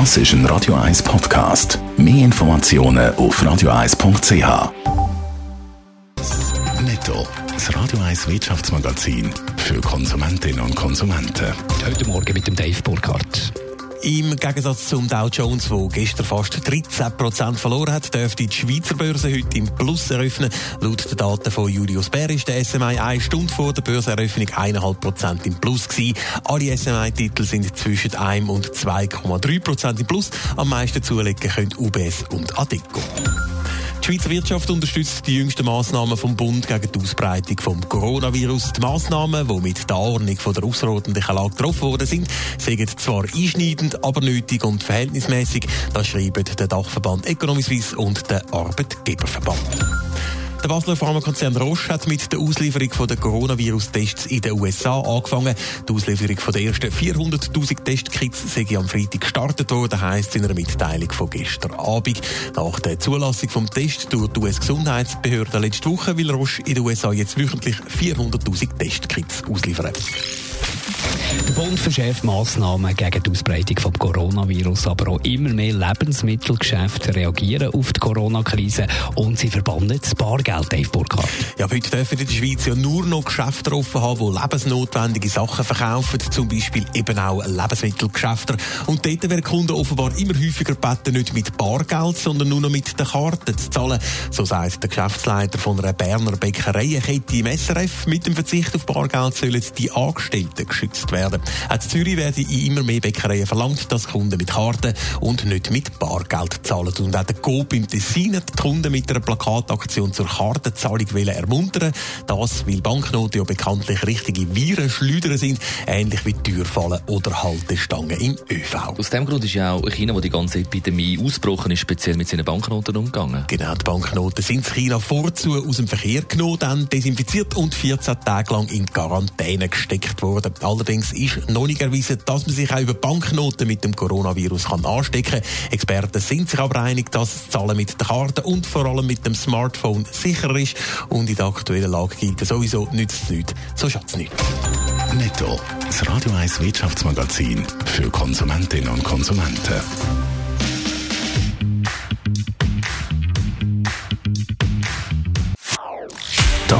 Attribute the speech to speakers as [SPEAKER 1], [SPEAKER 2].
[SPEAKER 1] Das ist ein Radio 1 Podcast. Mehr Informationen auf radio1.ch. Netto, das Radio 1 Wirtschaftsmagazin für Konsumentinnen und Konsumenten.
[SPEAKER 2] Heute Morgen mit dem Dave Burkhardt.
[SPEAKER 3] Im Gegensatz zum Dow Jones, der gestern fast 13% verloren hat, dürfte die Schweizer Börse heute im Plus eröffnen. Laut den Daten von Julius Bär ist der SMI eine Stunde vor der Börseneröffnung 1,5% im Plus gewesen. Alle SMI-Titel sind zwischen 1 und 2,3% im Plus. Am meisten zulegen können UBS und Adeco. Die Schweizer Wirtschaft unterstützt die jüngsten Massnahmen vom Bund gegen die Ausbreitung des Coronavirus. Die Massnahmen, die mit der Ordnung von der außerordentlichen Lage getroffen worden sind, sind zwar einschneidend, aber nötig und verhältnismäßig. Das schreiben der Dachverband Economy Suisse und der Arbeitgeberverband. Der Basler Pharmakonzern Roche hat mit der Auslieferung der Coronavirus-Tests in den USA angefangen. Die Auslieferung der ersten 400.000 Testkits sei am Freitag gestartet worden, heisst in einer Mitteilung von gestern Abend. Nach der Zulassung vom Test durch die US-Gesundheitsbehörde letzte Woche will Roche in den USA jetzt wöchentlich 400.000 Testkits ausliefern.
[SPEAKER 2] Der Bund verschärft Massnahmen gegen die Ausbreitung des Coronavirus, aber auch immer mehr Lebensmittelgeschäfte reagieren auf die Corona-Krise und sie verbannen das Bargeld, Dave Burkhardt.
[SPEAKER 3] Ja, heute dürfen in der Schweiz ja nur noch Geschäfte offen haben, die lebensnotwendige Sachen verkaufen, zum Beispiel eben auch Lebensmittelgeschäfte. Und dort werden Kunden offenbar immer häufiger gebeten, nicht mit Bargeld, sondern nur noch mit der Karte zu zahlen. So sagt der Geschäftsleiter von einer Berner Bäckereienkette im SRF. Mit dem Verzicht auf Bargeld sollen die Angestellten geschützt werden. Auch in Zürich werden in immer mehr Bäckereien verlangt, dass Kunden mit Karten und nicht mit Bargeld zahlen. Und auch der Coop im Tessin hat die Kunden mit einer Plakataktion zur Kartenzahlung ermuntern Das, weil Banknoten ja bekanntlich richtige Virenschleuder sind, ähnlich wie Türfallen oder Haltestangen im ÖV.
[SPEAKER 4] Aus dem Grund ist ja auch China, wo die ganze Epidemie ausgebrochen ist, speziell mit seinen Banknoten umgegangen.
[SPEAKER 3] Genau, die Banknoten sind in China vorzu aus dem Verkehr genommen, dann desinfiziert und 14 Tage lang in Quarantäne gesteckt worden. Allerdings ist noch nicht erwiesen, dass man sich auch über Banknoten mit dem Coronavirus kann anstecken kann. Experten sind sich aber einig, dass das Zahlen mit der Karte und vor allem mit dem Smartphone sicherer ist. Und in der aktuellen Lage gilt sowieso nützt nichts, so schadet es nicht.
[SPEAKER 1] Netto, das Radio 1 Wirtschaftsmagazin für Konsumentinnen und Konsumenten.